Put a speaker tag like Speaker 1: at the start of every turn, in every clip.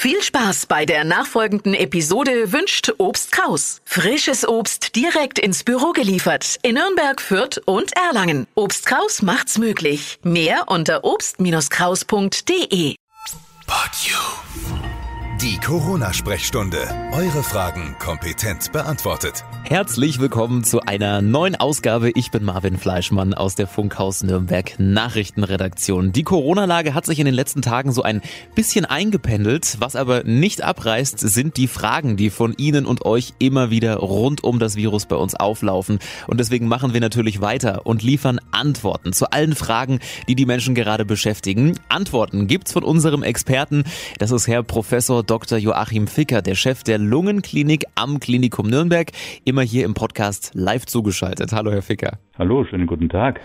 Speaker 1: Viel Spaß bei der nachfolgenden Episode wünscht Obst Kraus. Frisches Obst direkt ins Büro geliefert in Nürnberg, Fürth und Erlangen. Obst Kraus macht's möglich. Mehr unter obst-kraus.de.
Speaker 2: Die Corona-Sprechstunde. Eure Fragen kompetent beantwortet.
Speaker 3: Herzlich willkommen zu einer neuen Ausgabe. Ich bin Marvin Fleischmann aus der Funkhaus Nürnberg Nachrichtenredaktion. Die Corona-Lage hat sich in den letzten Tagen so ein bisschen eingependelt. Was aber nicht abreißt, sind die Fragen, die von Ihnen und euch immer wieder rund um das Virus bei uns auflaufen. Und deswegen machen wir natürlich weiter und liefern Antworten zu allen Fragen, die die Menschen gerade beschäftigen. Antworten gibt's von unserem Experten. Das ist Herr Professor Dr. Joachim Ficker, der Chef der Lungenklinik am Klinikum Nürnberg, immer hier im Podcast live zugeschaltet. Hallo, Herr Ficker.
Speaker 4: Hallo, schönen guten Tag.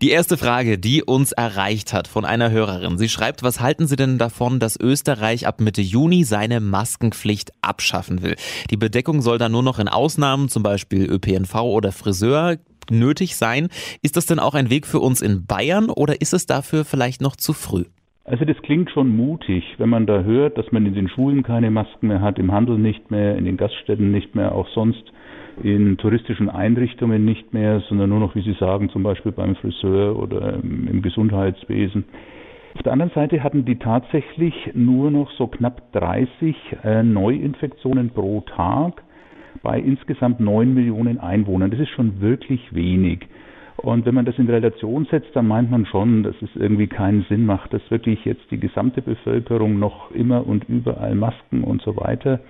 Speaker 3: Die erste Frage, die uns erreicht hat von einer Hörerin. Sie schreibt, was halten Sie denn davon, dass Österreich ab Mitte Juni seine Maskenpflicht abschaffen will? Die Bedeckung soll dann nur noch in Ausnahmen, zum Beispiel ÖPNV oder Friseur, nötig sein. Ist das denn auch ein Weg für uns in Bayern oder ist es dafür vielleicht noch zu früh?
Speaker 4: Also das klingt schon mutig, wenn man da hört, dass man in den Schulen keine Masken mehr hat, im Handel nicht mehr, in den Gaststätten nicht mehr, auch sonst in touristischen Einrichtungen nicht mehr, sondern nur noch, wie Sie sagen, zum Beispiel beim Friseur oder im Gesundheitswesen. Auf der anderen Seite hatten die tatsächlich nur noch so knapp 30 äh, Neuinfektionen pro Tag bei insgesamt 9 Millionen Einwohnern. Das ist schon wirklich wenig. Und wenn man das in Relation setzt, dann meint man schon, dass es irgendwie keinen Sinn macht, dass wirklich jetzt die gesamte Bevölkerung noch immer und überall Masken und so weiter.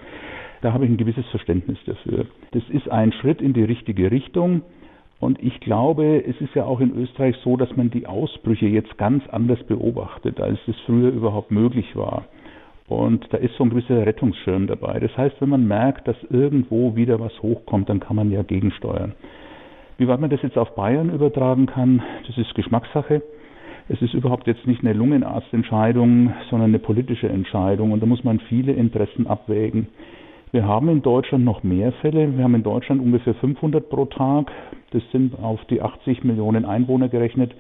Speaker 4: Da habe ich ein gewisses Verständnis dafür. Das ist ein Schritt in die richtige Richtung. Und ich glaube, es ist ja auch in Österreich so, dass man die Ausbrüche jetzt ganz anders beobachtet, als es früher überhaupt möglich war. Und da ist so ein gewisser Rettungsschirm dabei. Das heißt, wenn man merkt, dass irgendwo wieder was hochkommt, dann kann man ja gegensteuern. Wie weit man das jetzt auf Bayern übertragen kann, das ist Geschmackssache. Es ist überhaupt jetzt nicht eine Lungenarztentscheidung, sondern eine politische Entscheidung und da muss man viele Interessen abwägen. Wir haben in Deutschland noch mehr Fälle. Wir haben in Deutschland ungefähr 500 pro Tag. Das sind auf die 80 Millionen Einwohner gerechnet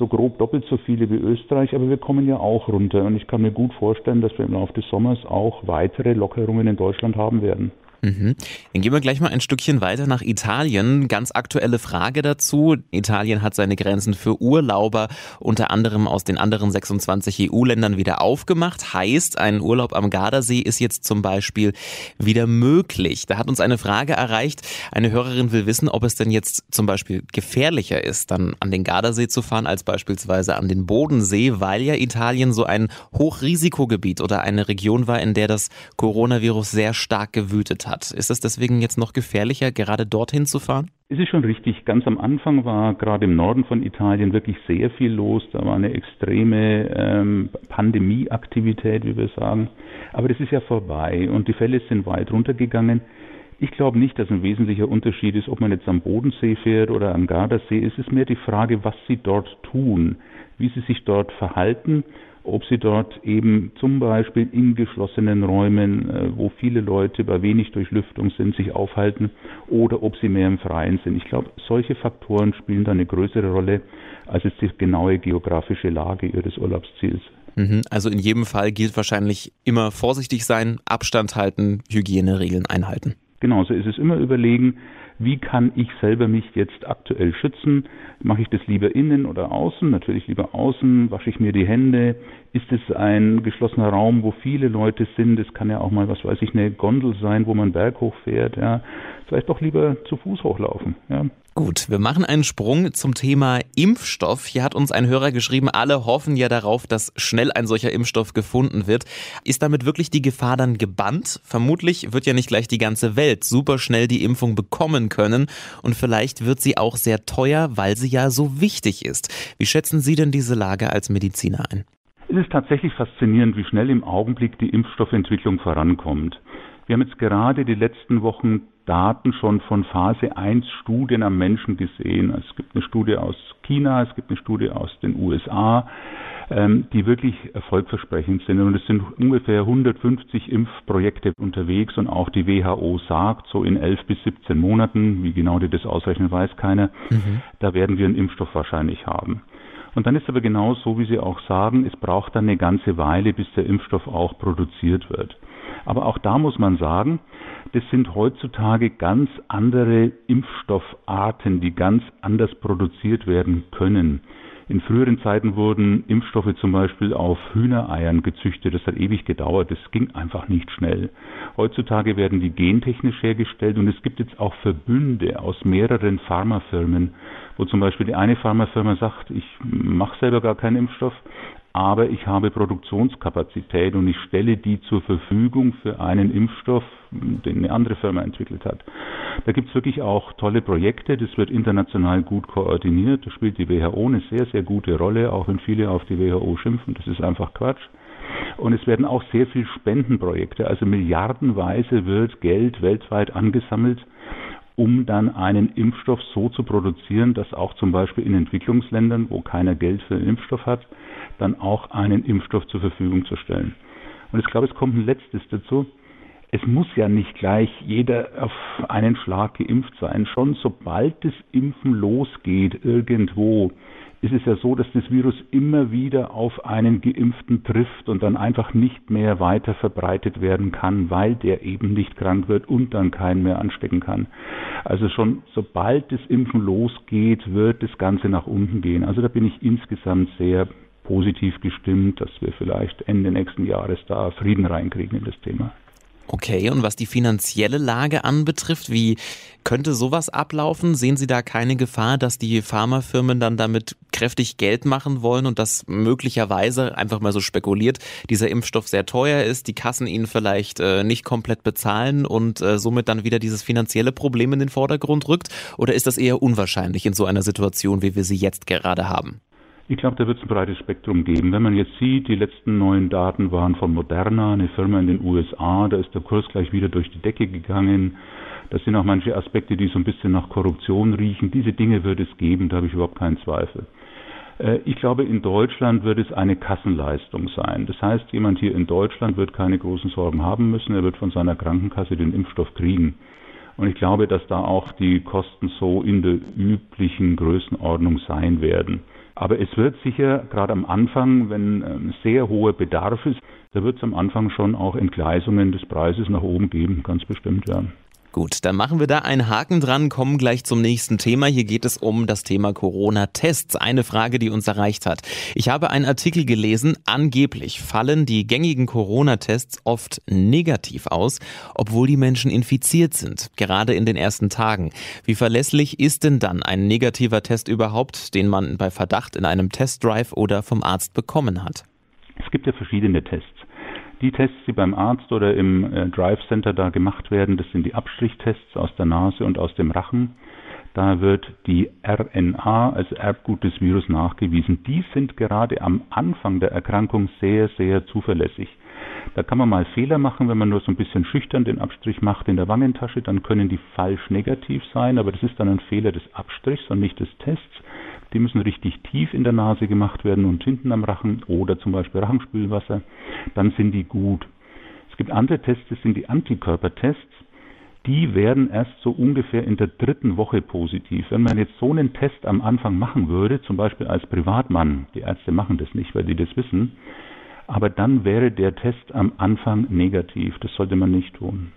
Speaker 4: so grob doppelt so viele wie Österreich, aber wir kommen ja auch runter. Und ich kann mir gut vorstellen, dass wir im Laufe des Sommers auch weitere Lockerungen in Deutschland haben werden.
Speaker 3: Mhm. Dann gehen wir gleich mal ein Stückchen weiter nach Italien. Ganz aktuelle Frage dazu. Italien hat seine Grenzen für Urlauber unter anderem aus den anderen 26 EU-Ländern wieder aufgemacht. Heißt, ein Urlaub am Gardasee ist jetzt zum Beispiel wieder möglich. Da hat uns eine Frage erreicht. Eine Hörerin will wissen, ob es denn jetzt zum Beispiel gefährlicher ist, dann an den Gardasee zu fahren, als beispielsweise an den Bodensee, weil ja Italien so ein Hochrisikogebiet oder eine Region war, in der das Coronavirus sehr stark gewütet hat hat. Ist es deswegen jetzt noch gefährlicher, gerade dorthin zu fahren?
Speaker 4: Es ist schon richtig. Ganz am Anfang war gerade im Norden von Italien wirklich sehr viel los. Da war eine extreme ähm, Pandemieaktivität, wie wir sagen. Aber das ist ja vorbei und die Fälle sind weit runtergegangen. Ich glaube nicht, dass ein wesentlicher Unterschied ist, ob man jetzt am Bodensee fährt oder am Gardasee. Es ist mehr die Frage, was sie dort tun, wie sie sich dort verhalten ob sie dort eben zum Beispiel in geschlossenen Räumen, äh, wo viele Leute bei wenig Durchlüftung sind, sich aufhalten oder ob sie mehr im Freien sind. Ich glaube, solche Faktoren spielen da eine größere Rolle als jetzt die genaue geografische Lage ihres Urlaubsziels.
Speaker 3: Mhm. Also in jedem Fall gilt wahrscheinlich immer vorsichtig sein, Abstand halten, Hygieneregeln einhalten.
Speaker 4: Genau, so ist es immer überlegen, wie kann ich selber mich jetzt aktuell schützen? Mache ich das lieber innen oder außen? Natürlich lieber außen. Wasche ich mir die Hände? Ist es ein geschlossener Raum, wo viele Leute sind? Es kann ja auch mal, was weiß ich, eine Gondel sein, wo man Berg hochfährt. Ja. Vielleicht doch lieber zu Fuß hochlaufen. Ja.
Speaker 3: Gut, wir machen einen Sprung zum Thema Impfstoff. Hier hat uns ein Hörer geschrieben, alle hoffen ja darauf, dass schnell ein solcher Impfstoff gefunden wird. Ist damit wirklich die Gefahr dann gebannt? Vermutlich wird ja nicht gleich die ganze Welt super schnell die Impfung bekommen können und vielleicht wird sie auch sehr teuer, weil sie ja so wichtig ist. Wie schätzen Sie denn diese Lage als Mediziner ein?
Speaker 4: Es ist tatsächlich faszinierend, wie schnell im Augenblick die Impfstoffentwicklung vorankommt. Wir haben jetzt gerade die letzten Wochen Daten schon von Phase 1 Studien am Menschen gesehen. Es gibt eine Studie aus China, es gibt eine Studie aus den USA, ähm, die wirklich erfolgversprechend sind. Und es sind ungefähr 150 Impfprojekte unterwegs und auch die WHO sagt, so in 11 bis 17 Monaten, wie genau die das ausrechnen, weiß keiner, mhm. da werden wir einen Impfstoff wahrscheinlich haben. Und dann ist aber genau so, wie Sie auch sagen, es braucht dann eine ganze Weile, bis der Impfstoff auch produziert wird. Aber auch da muss man sagen, das sind heutzutage ganz andere Impfstoffarten, die ganz anders produziert werden können. In früheren Zeiten wurden Impfstoffe zum Beispiel auf Hühnereiern gezüchtet. Das hat ewig gedauert. Das ging einfach nicht schnell. Heutzutage werden die gentechnisch hergestellt und es gibt jetzt auch Verbünde aus mehreren Pharmafirmen, wo zum Beispiel die eine Pharmafirma sagt, ich mache selber gar keinen Impfstoff, aber ich habe Produktionskapazität und ich stelle die zur Verfügung für einen Impfstoff, den eine andere Firma entwickelt hat. Da gibt es wirklich auch tolle Projekte, das wird international gut koordiniert, da spielt die WHO eine sehr, sehr gute Rolle, auch wenn viele auf die WHO schimpfen, das ist einfach Quatsch. Und es werden auch sehr viel Spendenprojekte, also milliardenweise wird Geld weltweit angesammelt, um dann einen Impfstoff so zu produzieren, dass auch zum Beispiel in Entwicklungsländern, wo keiner Geld für den Impfstoff hat, dann auch einen Impfstoff zur Verfügung zu stellen. Und ich glaube, es kommt ein letztes dazu. Es muss ja nicht gleich jeder auf einen Schlag geimpft sein. Schon sobald das Impfen losgeht irgendwo, ist es ja so, dass das Virus immer wieder auf einen Geimpften trifft und dann einfach nicht mehr weiter verbreitet werden kann, weil der eben nicht krank wird und dann keinen mehr anstecken kann. Also schon sobald das Impfen losgeht, wird das Ganze nach unten gehen. Also da bin ich insgesamt sehr positiv gestimmt, dass wir vielleicht Ende nächsten Jahres da Frieden reinkriegen in das Thema.
Speaker 3: Okay, und was die finanzielle Lage anbetrifft, wie könnte sowas ablaufen? Sehen Sie da keine Gefahr, dass die Pharmafirmen dann damit kräftig Geld machen wollen und dass möglicherweise, einfach mal so spekuliert, dieser Impfstoff sehr teuer ist, die Kassen ihn vielleicht äh, nicht komplett bezahlen und äh, somit dann wieder dieses finanzielle Problem in den Vordergrund rückt? Oder ist das eher unwahrscheinlich in so einer Situation, wie wir sie jetzt gerade haben?
Speaker 4: Ich glaube, da wird es ein breites Spektrum geben. Wenn man jetzt sieht, die letzten neuen Daten waren von Moderna, eine Firma in den USA, da ist der Kurs gleich wieder durch die Decke gegangen. Das sind auch manche Aspekte, die so ein bisschen nach Korruption riechen. Diese Dinge wird es geben, da habe ich überhaupt keinen Zweifel. Äh, ich glaube, in Deutschland wird es eine Kassenleistung sein. Das heißt, jemand hier in Deutschland wird keine großen Sorgen haben müssen. Er wird von seiner Krankenkasse den Impfstoff kriegen. Und ich glaube, dass da auch die Kosten so in der üblichen Größenordnung sein werden. Aber es wird sicher, gerade am Anfang, wenn ähm, sehr hoher Bedarf ist, da wird es am Anfang schon auch Entgleisungen des Preises nach oben geben, ganz bestimmt, ja.
Speaker 3: Gut, dann machen wir da einen Haken dran, kommen gleich zum nächsten Thema. Hier geht es um das Thema Corona-Tests. Eine Frage, die uns erreicht hat. Ich habe einen Artikel gelesen, angeblich fallen die gängigen Corona-Tests oft negativ aus, obwohl die Menschen infiziert sind, gerade in den ersten Tagen. Wie verlässlich ist denn dann ein negativer Test überhaupt, den man bei Verdacht in einem Testdrive oder vom Arzt bekommen hat?
Speaker 4: Es gibt ja verschiedene Tests. Die Tests, die beim Arzt oder im äh, Drive Center da gemacht werden, das sind die Abstrichtests aus der Nase und aus dem Rachen. Da wird die RNA, also Erbgut des Virus, nachgewiesen. Die sind gerade am Anfang der Erkrankung sehr, sehr zuverlässig. Da kann man mal Fehler machen, wenn man nur so ein bisschen schüchtern den Abstrich macht in der Wangentasche, dann können die falsch negativ sein, aber das ist dann ein Fehler des Abstrichs und nicht des Tests. Die müssen richtig tief in der Nase gemacht werden und hinten am Rachen oder zum Beispiel Rachenspülwasser. Dann sind die gut. Es gibt andere Tests, das sind die Antikörpertests. Die werden erst so ungefähr in der dritten Woche positiv. Wenn man jetzt so einen Test am Anfang machen würde, zum Beispiel als Privatmann, die Ärzte machen das nicht, weil die das wissen, aber dann wäre der Test am Anfang negativ. Das sollte man nicht tun.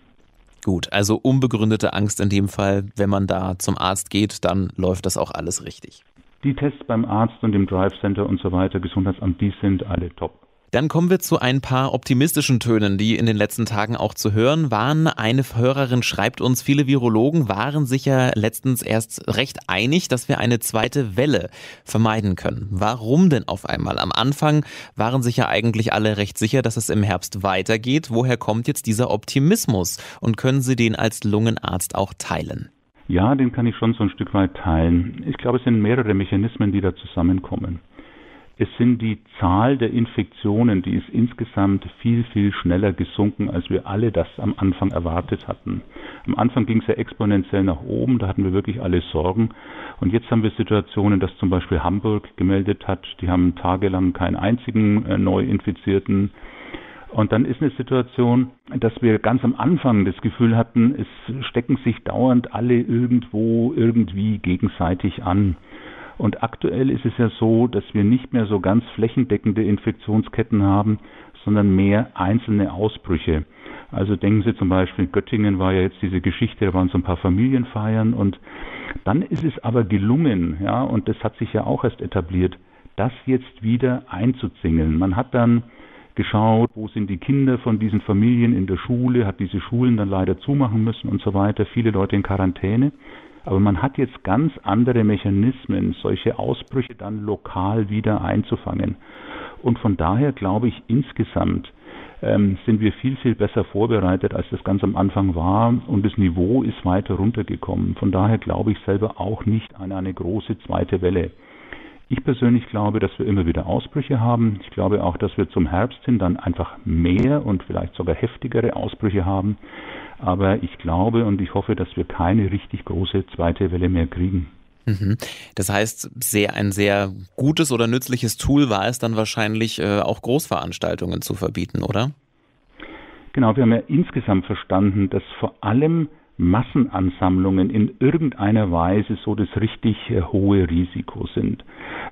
Speaker 3: Gut, also unbegründete Angst in dem Fall, wenn man da zum Arzt geht, dann läuft das auch alles richtig.
Speaker 4: Die Tests beim Arzt und im Drive Center und so weiter, Gesundheitsamt, die sind alle top.
Speaker 3: Dann kommen wir zu ein paar optimistischen Tönen, die in den letzten Tagen auch zu hören waren. Eine Hörerin schreibt uns, viele Virologen waren sich ja letztens erst recht einig, dass wir eine zweite Welle vermeiden können. Warum denn auf einmal? Am Anfang waren sich ja eigentlich alle recht sicher, dass es im Herbst weitergeht. Woher kommt jetzt dieser Optimismus? Und können Sie den als Lungenarzt auch teilen?
Speaker 4: Ja, den kann ich schon so ein Stück weit teilen. Ich glaube, es sind mehrere Mechanismen, die da zusammenkommen. Es sind die Zahl der Infektionen, die ist insgesamt viel, viel schneller gesunken, als wir alle das am Anfang erwartet hatten. Am Anfang ging es ja exponentiell nach oben, da hatten wir wirklich alle Sorgen. Und jetzt haben wir Situationen, dass zum Beispiel Hamburg gemeldet hat, die haben tagelang keinen einzigen äh, Neuinfizierten. Und dann ist eine Situation, dass wir ganz am Anfang das Gefühl hatten, es stecken sich dauernd alle irgendwo irgendwie gegenseitig an. Und aktuell ist es ja so, dass wir nicht mehr so ganz flächendeckende Infektionsketten haben, sondern mehr einzelne Ausbrüche. Also denken Sie zum Beispiel, in Göttingen war ja jetzt diese Geschichte, da waren so ein paar Familienfeiern und dann ist es aber gelungen, ja, und das hat sich ja auch erst etabliert, das jetzt wieder einzuzingeln. Man hat dann geschaut, wo sind die Kinder von diesen Familien in der Schule, hat diese Schulen dann leider zumachen müssen und so weiter, viele Leute in Quarantäne. Aber man hat jetzt ganz andere Mechanismen, solche Ausbrüche dann lokal wieder einzufangen. Und von daher glaube ich insgesamt, ähm, sind wir viel, viel besser vorbereitet, als das ganz am Anfang war. Und das Niveau ist weiter runtergekommen. Von daher glaube ich selber auch nicht an eine große zweite Welle. Ich persönlich glaube, dass wir immer wieder Ausbrüche haben. Ich glaube auch, dass wir zum Herbst hin dann einfach mehr und vielleicht sogar heftigere Ausbrüche haben. Aber ich glaube und ich hoffe, dass wir keine richtig große zweite Welle mehr kriegen.
Speaker 3: Mhm. Das heißt, sehr ein sehr gutes oder nützliches Tool war es dann wahrscheinlich äh, auch Großveranstaltungen zu verbieten, oder?
Speaker 4: Genau, wir haben ja insgesamt verstanden, dass vor allem Massenansammlungen in irgendeiner Weise so das richtig äh, hohe Risiko sind.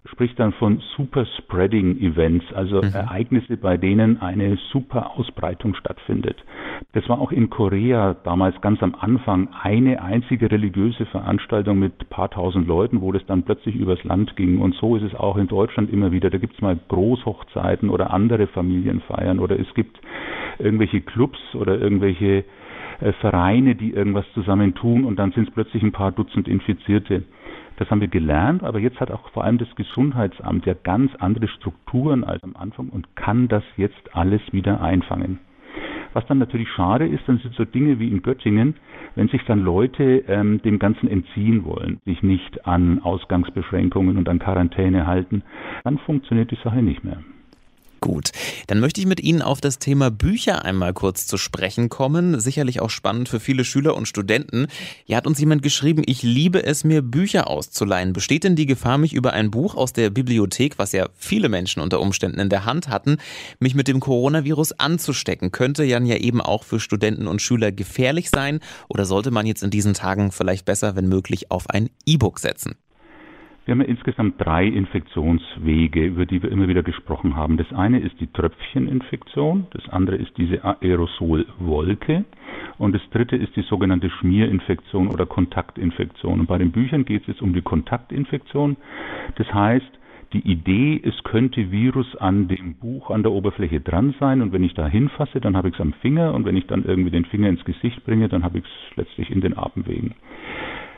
Speaker 4: Spricht dann von Super Spreading Events, also mhm. Ereignisse, bei denen eine super Ausbreitung stattfindet. Das war auch in Korea damals ganz am Anfang eine einzige religiöse Veranstaltung mit paar tausend Leuten, wo das dann plötzlich übers Land ging. Und so ist es auch in Deutschland immer wieder. Da gibt es mal Großhochzeiten oder andere Familienfeiern oder es gibt irgendwelche Clubs oder irgendwelche äh, Vereine, die irgendwas zusammen tun und dann sind es plötzlich ein paar Dutzend Infizierte. Das haben wir gelernt, aber jetzt hat auch vor allem das Gesundheitsamt ja ganz andere Strukturen als am Anfang und kann das jetzt alles wieder einfangen. Was dann natürlich schade ist, dann sind so Dinge wie in Göttingen, wenn sich dann Leute ähm, dem Ganzen entziehen wollen, sich nicht an Ausgangsbeschränkungen und an Quarantäne halten, dann funktioniert die Sache nicht mehr.
Speaker 3: Gut, dann möchte ich mit Ihnen auf das Thema Bücher einmal kurz zu sprechen kommen. Sicherlich auch spannend für viele Schüler und Studenten. Hier hat uns jemand geschrieben, ich liebe es, mir Bücher auszuleihen. Besteht denn die Gefahr, mich über ein Buch aus der Bibliothek, was ja viele Menschen unter Umständen in der Hand hatten, mich mit dem Coronavirus anzustecken? Könnte Jan ja eben auch für Studenten und Schüler gefährlich sein? Oder sollte man jetzt in diesen Tagen vielleicht besser, wenn möglich, auf ein E-Book setzen?
Speaker 4: Wir haben ja insgesamt drei Infektionswege, über die wir immer wieder gesprochen haben. Das eine ist die Tröpfcheninfektion, das andere ist diese Aerosolwolke und das dritte ist die sogenannte Schmierinfektion oder Kontaktinfektion. Und bei den Büchern geht es jetzt um die Kontaktinfektion. Das heißt, die Idee, es könnte Virus an dem Buch an der Oberfläche dran sein und wenn ich da hinfasse, dann habe ich es am Finger und wenn ich dann irgendwie den Finger ins Gesicht bringe, dann habe ich es letztlich in den Atemwegen.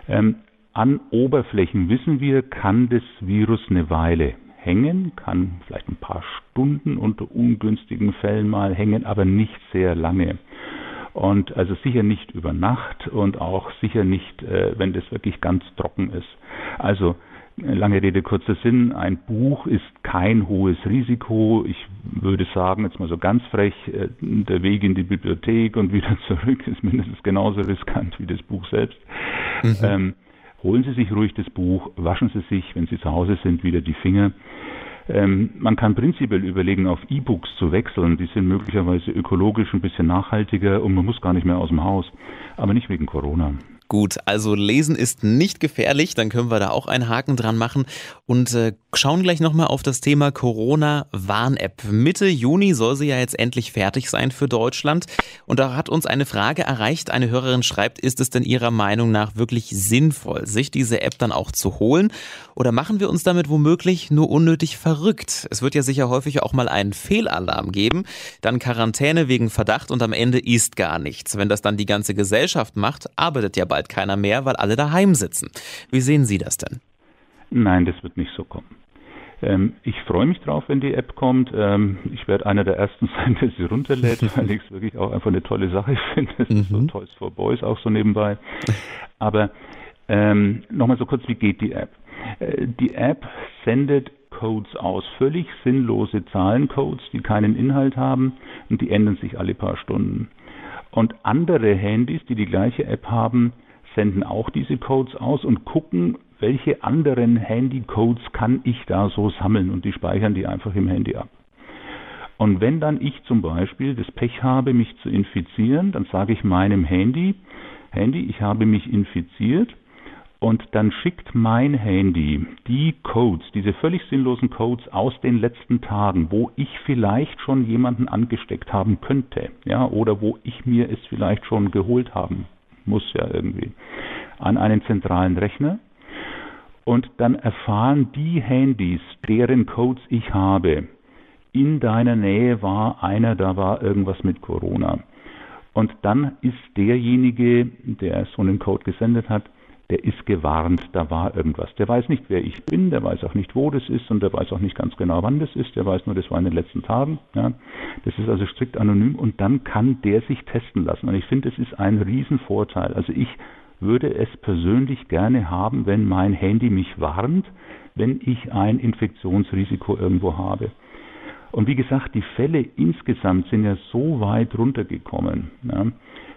Speaker 4: Ähm, an Oberflächen wissen wir, kann das Virus eine Weile hängen, kann vielleicht ein paar Stunden unter ungünstigen Fällen mal hängen, aber nicht sehr lange. Und also sicher nicht über Nacht und auch sicher nicht, äh, wenn das wirklich ganz trocken ist. Also lange Rede, kurzer Sinn, ein Buch ist kein hohes Risiko. Ich würde sagen, jetzt mal so ganz frech, äh, der Weg in die Bibliothek und wieder zurück ist mindestens genauso riskant wie das Buch selbst. Mhm. Ähm, holen Sie sich ruhig das Buch, waschen Sie sich, wenn Sie zu Hause sind, wieder die Finger. Ähm, man kann prinzipiell überlegen, auf E-Books zu wechseln. Die sind möglicherweise ökologisch ein bisschen nachhaltiger und man muss gar nicht mehr aus dem Haus. Aber nicht wegen Corona.
Speaker 3: Gut, also lesen ist nicht gefährlich, dann können wir da auch einen Haken dran machen und äh, schauen gleich nochmal auf das Thema Corona-Warn-App. Mitte Juni soll sie ja jetzt endlich fertig sein für Deutschland und da hat uns eine Frage erreicht. Eine Hörerin schreibt, ist es denn Ihrer Meinung nach wirklich sinnvoll, sich diese App dann auch zu holen oder machen wir uns damit womöglich nur unnötig verrückt? Es wird ja sicher häufig auch mal einen Fehlalarm geben, dann Quarantäne wegen Verdacht und am Ende ist gar nichts. Wenn das dann die ganze Gesellschaft macht, arbeitet ja bald keiner mehr, weil alle daheim sitzen. Wie sehen Sie das denn?
Speaker 4: Nein, das wird nicht so kommen. Ähm, ich freue mich drauf, wenn die App kommt. Ähm, ich werde einer der ersten sein, der sie runterlädt, weil ich es wirklich auch einfach eine tolle Sache finde. Das mhm. ist so mhm. Toys for Boys auch so nebenbei. Aber ähm, nochmal so kurz, wie geht die App? Äh, die App sendet Codes aus, völlig sinnlose Zahlencodes, die keinen Inhalt haben und die ändern sich alle paar Stunden. Und andere Handys, die die gleiche App haben, senden auch diese Codes aus und gucken, welche anderen Handy-Codes kann ich da so sammeln und die speichern die einfach im Handy ab. Und wenn dann ich zum Beispiel das Pech habe, mich zu infizieren, dann sage ich meinem Handy, Handy, ich habe mich infiziert und dann schickt mein Handy die Codes, diese völlig sinnlosen Codes aus den letzten Tagen, wo ich vielleicht schon jemanden angesteckt haben könnte, ja, oder wo ich mir es vielleicht schon geholt haben muss ja irgendwie, an einen zentralen Rechner. Und dann erfahren die Handys, deren Codes ich habe, in deiner Nähe war einer, da war irgendwas mit Corona. Und dann ist derjenige, der so einen Code gesendet hat, der ist gewarnt, da war irgendwas. Der weiß nicht, wer ich bin, der weiß auch nicht, wo das ist und der weiß auch nicht ganz genau, wann das ist. Der weiß nur, das war in den letzten Tagen. Ja. Das ist also strikt anonym und dann kann der sich testen lassen. Und ich finde, das ist ein Riesenvorteil. Also ich würde es persönlich gerne haben, wenn mein Handy mich warnt, wenn ich ein Infektionsrisiko irgendwo habe. Und wie gesagt, die Fälle insgesamt sind ja so weit runtergekommen. Ja.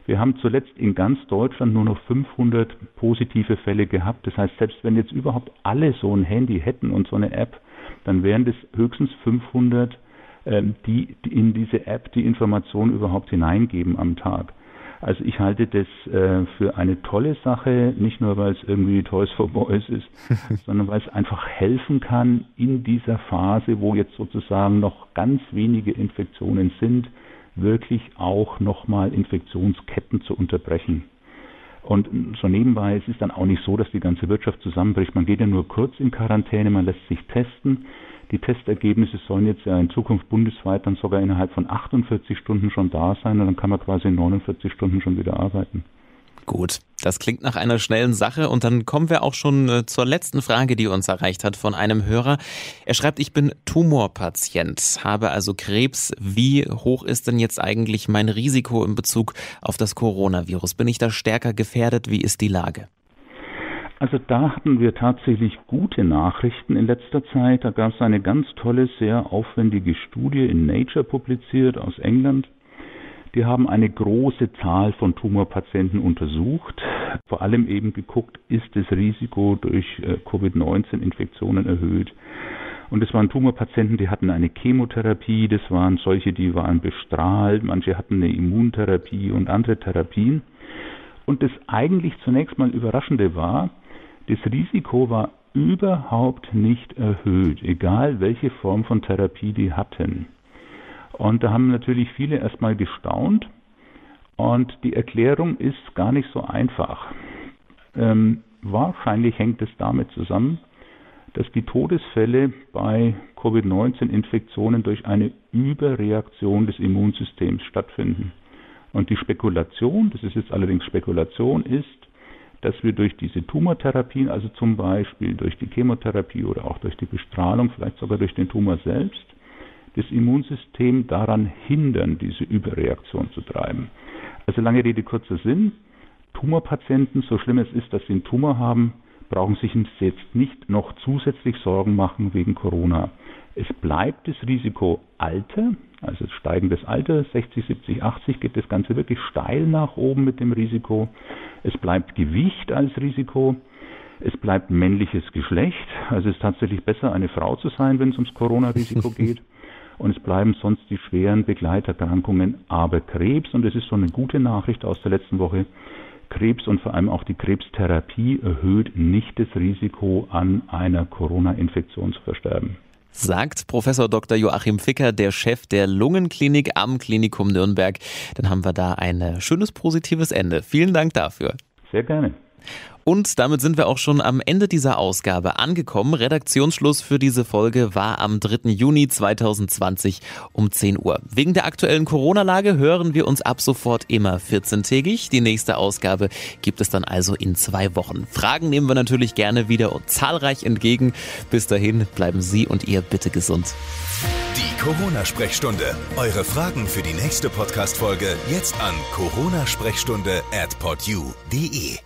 Speaker 4: Wir haben zuletzt in ganz Deutschland nur noch 500 positive Fälle gehabt. Das heißt, selbst wenn jetzt überhaupt alle so ein Handy hätten und so eine App, dann wären das höchstens 500, ähm, die in diese App die Information überhaupt hineingeben am Tag. Also ich halte das äh, für eine tolle Sache, nicht nur weil es irgendwie Toys for Boys ist, sondern weil es einfach helfen kann in dieser Phase, wo jetzt sozusagen noch ganz wenige Infektionen sind, wirklich auch nochmal Infektionsketten zu unterbrechen. Und so nebenbei, es ist dann auch nicht so, dass die ganze Wirtschaft zusammenbricht. Man geht ja nur kurz in Quarantäne, man lässt sich testen. Die Testergebnisse sollen jetzt ja in Zukunft bundesweit dann sogar innerhalb von 48 Stunden schon da sein und dann kann man quasi in 49 Stunden schon wieder arbeiten.
Speaker 3: Gut, das klingt nach einer schnellen Sache und dann kommen wir auch schon äh, zur letzten Frage, die uns erreicht hat von einem Hörer. Er schreibt, ich bin Tumorpatient, habe also Krebs. Wie hoch ist denn jetzt eigentlich mein Risiko in Bezug auf das Coronavirus? Bin ich da stärker gefährdet? Wie ist die Lage?
Speaker 4: Also da hatten wir tatsächlich gute Nachrichten in letzter Zeit. Da gab es eine ganz tolle, sehr aufwendige Studie in Nature publiziert aus England. Die haben eine große Zahl von Tumorpatienten untersucht, vor allem eben geguckt, ist das Risiko durch äh, Covid-19-Infektionen erhöht. Und es waren Tumorpatienten, die hatten eine Chemotherapie, das waren solche, die waren bestrahlt, manche hatten eine Immuntherapie und andere Therapien. Und das eigentlich zunächst mal Überraschende war, das Risiko war überhaupt nicht erhöht, egal welche Form von Therapie die hatten. Und da haben natürlich viele erstmal gestaunt. Und die Erklärung ist gar nicht so einfach. Ähm, wahrscheinlich hängt es damit zusammen, dass die Todesfälle bei Covid-19-Infektionen durch eine Überreaktion des Immunsystems stattfinden. Und die Spekulation, das ist jetzt allerdings Spekulation, ist, dass wir durch diese Tumortherapien, also zum Beispiel durch die Chemotherapie oder auch durch die Bestrahlung, vielleicht sogar durch den Tumor selbst, das Immunsystem daran hindern, diese Überreaktion zu treiben. Also lange Rede, kurzer Sinn. Tumorpatienten, so schlimm es ist, dass sie einen Tumor haben, brauchen sich jetzt nicht noch zusätzlich Sorgen machen wegen Corona. Es bleibt das Risiko Alter, also steigendes Alter, 60, 70, 80 geht das Ganze wirklich steil nach oben mit dem Risiko. Es bleibt Gewicht als Risiko. Es bleibt männliches Geschlecht. Also es ist tatsächlich besser, eine Frau zu sein, wenn es ums Corona-Risiko geht und es bleiben sonst die schweren Begleiterkrankungen, aber Krebs, und das ist so eine gute Nachricht aus der letzten Woche, Krebs und vor allem auch die Krebstherapie erhöht nicht das Risiko, an einer Corona-Infektion zu versterben.
Speaker 3: Sagt Professor Dr. Joachim Ficker, der Chef der Lungenklinik am Klinikum Nürnberg. Dann haben wir da ein schönes positives Ende. Vielen Dank dafür.
Speaker 4: Sehr gerne.
Speaker 3: Und damit sind wir auch schon am Ende dieser Ausgabe angekommen. Redaktionsschluss für diese Folge war am 3. Juni 2020 um 10 Uhr. Wegen der aktuellen Corona-Lage hören wir uns ab sofort immer 14-tägig. Die nächste Ausgabe gibt es dann also in zwei Wochen. Fragen nehmen wir natürlich gerne wieder und zahlreich entgegen. Bis dahin bleiben Sie und ihr bitte gesund.
Speaker 2: Die Corona-Sprechstunde. Eure Fragen für die nächste Podcast-Folge jetzt an coronasprechstunde at podyou.de.